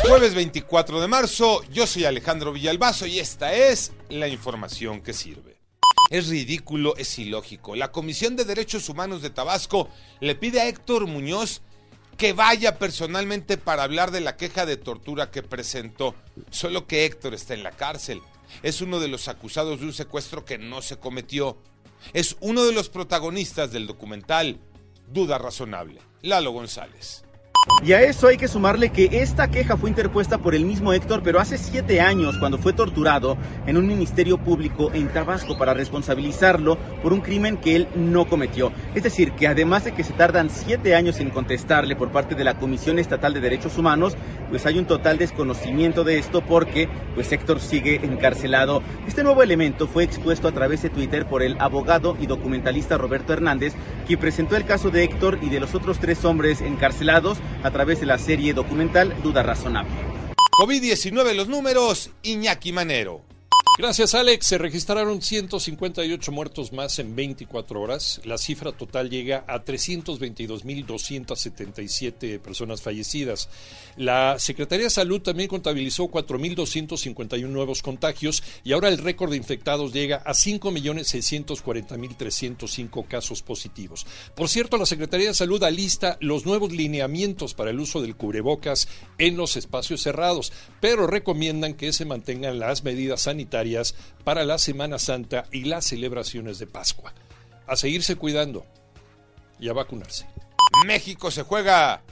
Jueves 24 de marzo, yo soy Alejandro Villalbazo y esta es la información que sirve. Es ridículo, es ilógico. La Comisión de Derechos Humanos de Tabasco le pide a Héctor Muñoz que vaya personalmente para hablar de la queja de tortura que presentó. Solo que Héctor está en la cárcel. Es uno de los acusados de un secuestro que no se cometió. Es uno de los protagonistas del documental Duda Razonable, Lalo González. Y a eso hay que sumarle que esta queja fue interpuesta por el mismo Héctor, pero hace siete años, cuando fue torturado en un ministerio público en Tabasco para responsabilizarlo por un crimen que él no cometió. Es decir, que además de que se tardan siete años en contestarle por parte de la Comisión Estatal de Derechos Humanos, pues hay un total desconocimiento de esto porque pues Héctor sigue encarcelado. Este nuevo elemento fue expuesto a través de Twitter por el abogado y documentalista Roberto Hernández, quien presentó el caso de Héctor y de los otros tres hombres encarcelados a través de la serie documental Duda Razonable. COVID-19 los números, Iñaki Manero. Gracias, Alex. Se registraron 158 muertos más en 24 horas. La cifra total llega a 322.277 personas fallecidas. La Secretaría de Salud también contabilizó 4.251 nuevos contagios y ahora el récord de infectados llega a 5.640.305 casos positivos. Por cierto, la Secretaría de Salud alista los nuevos lineamientos para el uso del cubrebocas en los espacios cerrados, pero recomiendan que se mantengan las medidas sanitarias para la Semana Santa y las celebraciones de Pascua. A seguirse cuidando y a vacunarse. México se juega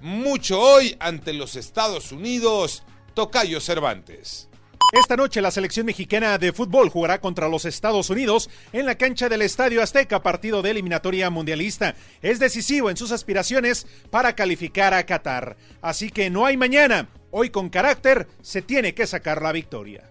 mucho hoy ante los Estados Unidos. Tocayo Cervantes. Esta noche la selección mexicana de fútbol jugará contra los Estados Unidos en la cancha del Estadio Azteca, partido de eliminatoria mundialista. Es decisivo en sus aspiraciones para calificar a Qatar. Así que no hay mañana. Hoy con carácter se tiene que sacar la victoria.